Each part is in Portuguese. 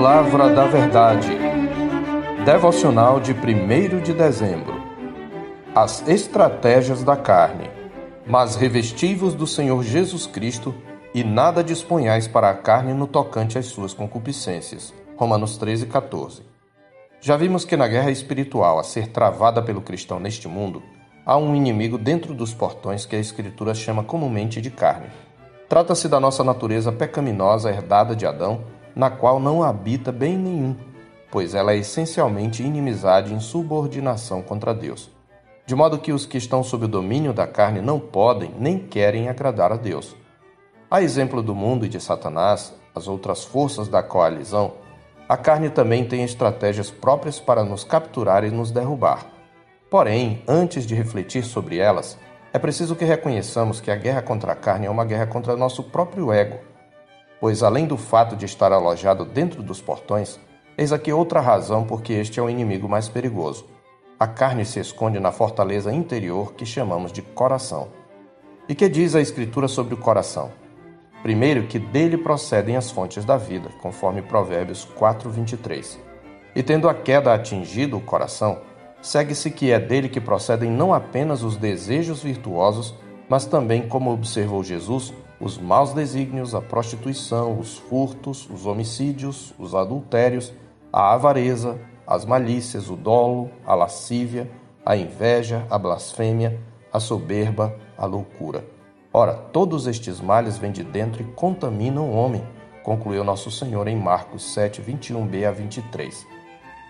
Palavra da Verdade. Devocional de 1 de dezembro. As estratégias da carne. Mas revestivos do Senhor Jesus Cristo e nada disponhais para a carne no tocante às suas concupiscências. Romanos 13, 14. Já vimos que na guerra espiritual a ser travada pelo cristão neste mundo, há um inimigo dentro dos portões que a Escritura chama comumente de carne. Trata-se da nossa natureza pecaminosa herdada de Adão, na qual não habita bem nenhum, pois ela é essencialmente inimizade e insubordinação contra Deus. De modo que os que estão sob o domínio da carne não podem nem querem agradar a Deus. A exemplo do mundo e de Satanás, as outras forças da coalizão, a carne também tem estratégias próprias para nos capturar e nos derrubar. Porém, antes de refletir sobre elas, é preciso que reconheçamos que a guerra contra a carne é uma guerra contra nosso próprio ego. Pois, além do fato de estar alojado dentro dos portões, eis aqui outra razão porque este é o inimigo mais perigoso. A carne se esconde na fortaleza interior que chamamos de coração. E que diz a Escritura sobre o coração? Primeiro, que dele procedem as fontes da vida, conforme Provérbios 4:23. E tendo a queda atingido o coração, segue-se que é dele que procedem não apenas os desejos virtuosos, mas também, como observou Jesus, os maus desígnios, a prostituição, os furtos, os homicídios, os adultérios, a avareza, as malícias, o dolo, a lascívia, a inveja, a blasfêmia, a soberba, a loucura. Ora, todos estes males vêm de dentro e contaminam o homem, concluiu nosso Senhor em Marcos 7, 21b a 23.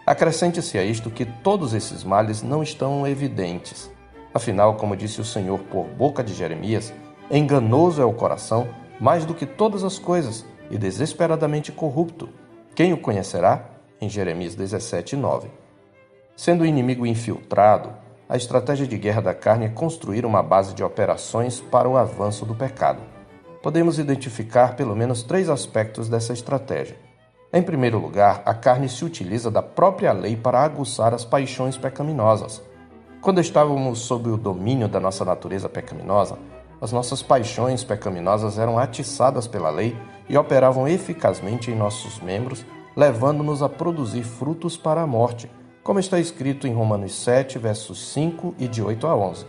Acrescente-se a isto que todos esses males não estão evidentes. Afinal, como disse o Senhor por boca de Jeremias, enganoso é o coração mais do que todas as coisas e desesperadamente corrupto. Quem o conhecerá? Em Jeremias 17, 9. Sendo o inimigo infiltrado, a estratégia de guerra da carne é construir uma base de operações para o avanço do pecado. Podemos identificar pelo menos três aspectos dessa estratégia. Em primeiro lugar, a carne se utiliza da própria lei para aguçar as paixões pecaminosas. Quando estávamos sob o domínio da nossa natureza pecaminosa, as nossas paixões pecaminosas eram atiçadas pela lei e operavam eficazmente em nossos membros, levando-nos a produzir frutos para a morte, como está escrito em Romanos 7, versos 5 e de 8 a 11.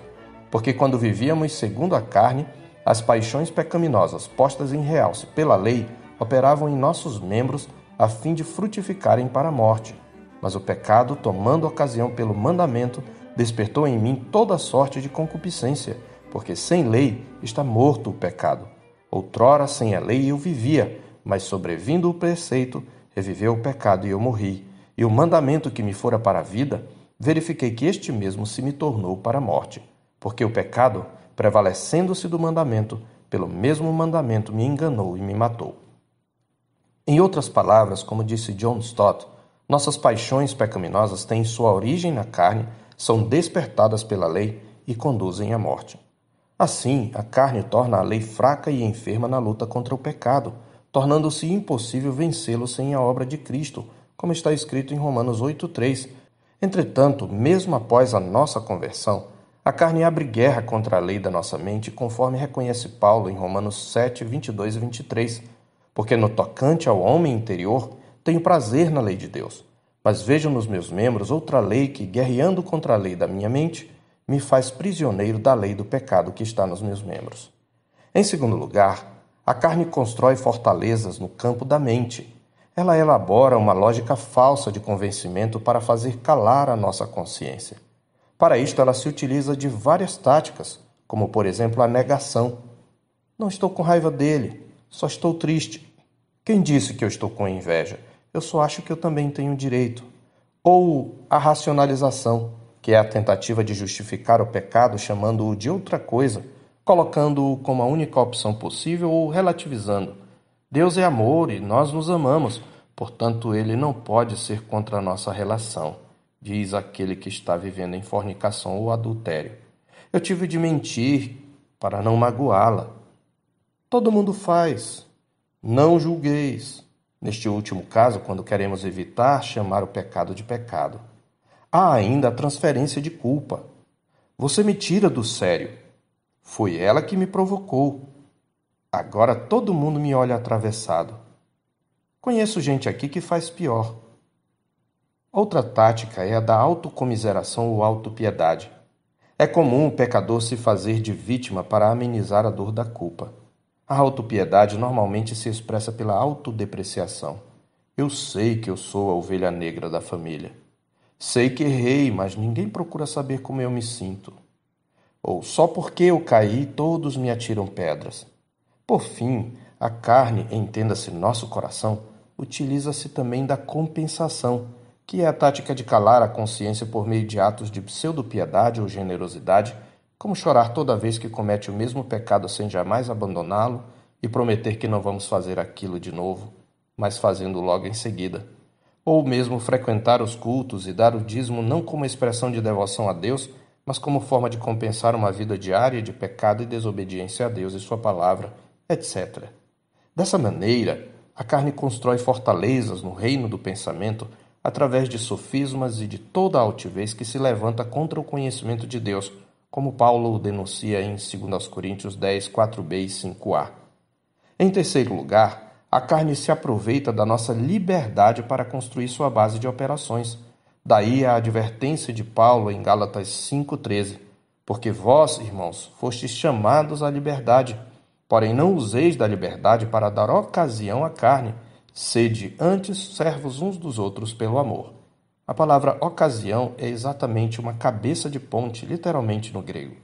Porque quando vivíamos segundo a carne, as paixões pecaminosas postas em realce pela lei operavam em nossos membros a fim de frutificarem para a morte. Mas o pecado, tomando ocasião pelo mandamento, despertou em mim toda sorte de concupiscência, porque sem lei está morto o pecado. Outrora, sem a lei, eu vivia, mas sobrevindo o preceito, reviveu o pecado e eu morri. E o mandamento que me fora para a vida, verifiquei que este mesmo se me tornou para a morte. Porque o pecado, prevalecendo-se do mandamento, pelo mesmo mandamento me enganou e me matou. Em outras palavras, como disse John Stott, nossas paixões pecaminosas têm sua origem na carne, são despertadas pela lei e conduzem à morte. Assim, a carne torna a lei fraca e enferma na luta contra o pecado, tornando-se impossível vencê-lo sem a obra de Cristo, como está escrito em Romanos 8,3. Entretanto, mesmo após a nossa conversão, a carne abre guerra contra a lei da nossa mente, conforme reconhece Paulo em Romanos 7, 22 e 23 porque no tocante ao homem interior tenho prazer na lei de Deus. Mas vejo nos meus membros outra lei que, guerreando contra a lei da minha mente, me faz prisioneiro da lei do pecado que está nos meus membros. Em segundo lugar, a carne constrói fortalezas no campo da mente. Ela elabora uma lógica falsa de convencimento para fazer calar a nossa consciência. Para isto, ela se utiliza de várias táticas, como por exemplo a negação. Não estou com raiva dele, só estou triste. Quem disse que eu estou com inveja? Eu só acho que eu também tenho direito. Ou a racionalização, que é a tentativa de justificar o pecado chamando-o de outra coisa, colocando-o como a única opção possível ou relativizando. Deus é amor e nós nos amamos, portanto, ele não pode ser contra a nossa relação, diz aquele que está vivendo em fornicação ou adultério. Eu tive de mentir para não magoá-la. Todo mundo faz. Não julgueis. Neste último caso, quando queremos evitar chamar o pecado de pecado. Há ainda a transferência de culpa. Você me tira do sério. Foi ela que me provocou. Agora todo mundo me olha atravessado. Conheço gente aqui que faz pior. Outra tática é a da autocomiseração ou autopiedade. É comum o pecador se fazer de vítima para amenizar a dor da culpa. A autopiedade normalmente se expressa pela autodepreciação. Eu sei que eu sou a ovelha negra da família. Sei que errei, mas ninguém procura saber como eu me sinto. Ou só porque eu caí, todos me atiram pedras. Por fim, a carne, entenda-se nosso coração, utiliza-se também da compensação que é a tática de calar a consciência por meio de atos de pseudo-piedade ou generosidade, como chorar toda vez que comete o mesmo pecado sem jamais abandoná-lo e prometer que não vamos fazer aquilo de novo, mas fazendo logo em seguida. Ou mesmo frequentar os cultos e dar o dízimo não como expressão de devoção a Deus, mas como forma de compensar uma vida diária de pecado e desobediência a Deus e Sua palavra, etc. Dessa maneira, a carne constrói fortalezas no reino do pensamento através de sofismas e de toda a altivez que se levanta contra o conhecimento de Deus, como Paulo denuncia em 2 Coríntios 10, 4b e 5a. Em terceiro lugar, a carne se aproveita da nossa liberdade para construir sua base de operações. Daí a advertência de Paulo em Gálatas 5,13: Porque vós, irmãos, fostes chamados à liberdade, porém não useis da liberdade para dar ocasião à carne Sede antes servos uns dos outros pelo amor. A palavra ocasião é exatamente uma cabeça de ponte, literalmente no grego.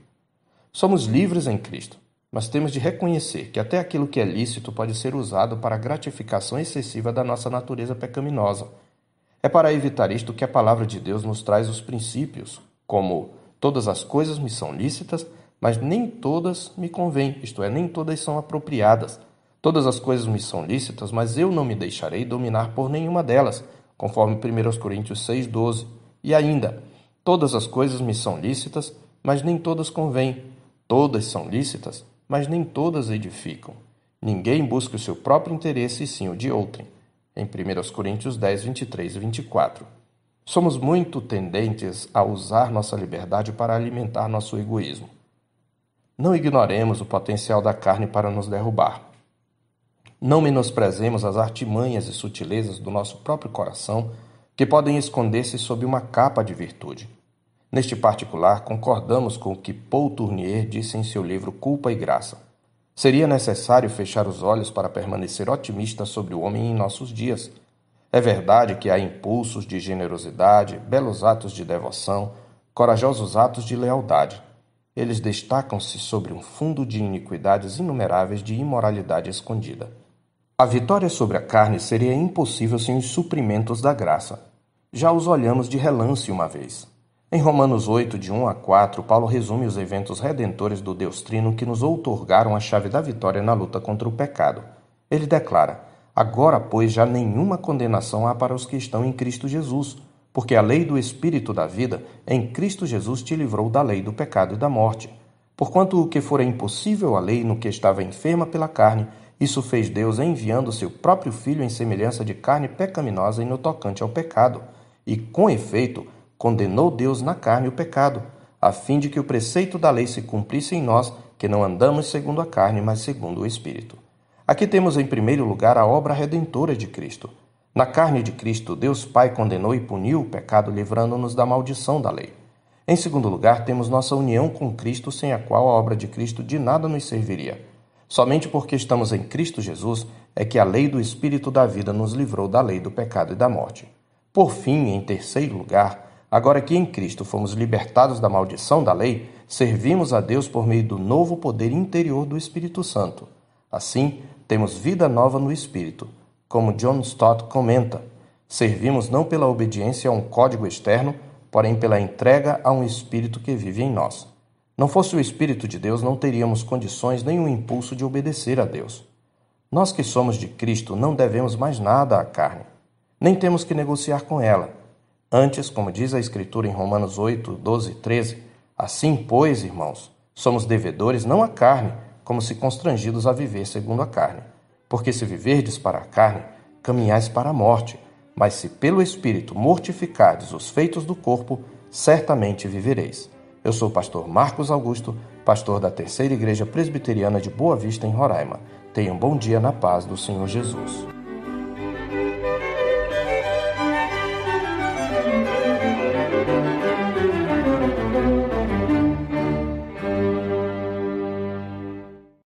Somos livres em Cristo, mas temos de reconhecer que até aquilo que é lícito pode ser usado para a gratificação excessiva da nossa natureza pecaminosa. É para evitar isto que a palavra de Deus nos traz os princípios, como todas as coisas me são lícitas, mas nem todas me convêm, isto é, nem todas são apropriadas. Todas as coisas me são lícitas, mas eu não me deixarei dominar por nenhuma delas, conforme 1 Coríntios 6,12. E ainda, todas as coisas me são lícitas, mas nem todas convêm. Todas são lícitas, mas nem todas edificam. Ninguém busca o seu próprio interesse, e sim o de outrem. Em 1 Coríntios 10, 23 e 24. Somos muito tendentes a usar nossa liberdade para alimentar nosso egoísmo. Não ignoremos o potencial da carne para nos derrubar. Não menosprezemos as artimanhas e sutilezas do nosso próprio coração, que podem esconder-se sob uma capa de virtude. Neste particular, concordamos com o que Paul Tournier disse em seu livro Culpa e Graça. Seria necessário fechar os olhos para permanecer otimista sobre o homem em nossos dias. É verdade que há impulsos de generosidade, belos atos de devoção, corajosos atos de lealdade. Eles destacam-se sobre um fundo de iniquidades inumeráveis de imoralidade escondida. A vitória sobre a carne seria impossível sem os suprimentos da graça. Já os olhamos de relance uma vez. Em Romanos 8, de 1 a 4, Paulo resume os eventos redentores do Deus Trino que nos outorgaram a chave da vitória na luta contra o pecado. Ele declara: Agora, pois, já nenhuma condenação há para os que estão em Cristo Jesus, porque a lei do Espírito da vida em Cristo Jesus te livrou da lei do pecado e da morte. Porquanto o que fora impossível à lei no que estava enferma pela carne, isso fez Deus enviando seu próprio Filho em semelhança de carne pecaminosa e no tocante ao pecado, e, com efeito, condenou Deus na carne o pecado, a fim de que o preceito da lei se cumprisse em nós, que não andamos segundo a carne, mas segundo o Espírito. Aqui temos em primeiro lugar a obra redentora de Cristo. Na carne de Cristo, Deus Pai condenou e puniu o pecado, livrando-nos da maldição da lei. Em segundo lugar, temos nossa união com Cristo, sem a qual a obra de Cristo de nada nos serviria. Somente porque estamos em Cristo Jesus é que a lei do Espírito da vida nos livrou da lei do pecado e da morte. Por fim, em terceiro lugar, agora que em Cristo fomos libertados da maldição da lei, servimos a Deus por meio do novo poder interior do Espírito Santo. Assim, temos vida nova no Espírito. Como John Stott comenta, servimos não pela obediência a um código externo, porém pela entrega a um Espírito que vive em nós. Não fosse o Espírito de Deus, não teríamos condições nem o impulso de obedecer a Deus. Nós que somos de Cristo não devemos mais nada à carne, nem temos que negociar com ela. Antes, como diz a Escritura em Romanos 8, 12 e 13, assim, pois, irmãos, somos devedores não à carne, como se constrangidos a viver segundo a carne. Porque se viverdes para a carne, caminhais para a morte, mas se pelo Espírito mortificardes os feitos do corpo, certamente vivereis. Eu sou o pastor Marcos Augusto, pastor da Terceira Igreja Presbiteriana de Boa Vista, em Roraima. Tenha um bom dia na paz do Senhor Jesus.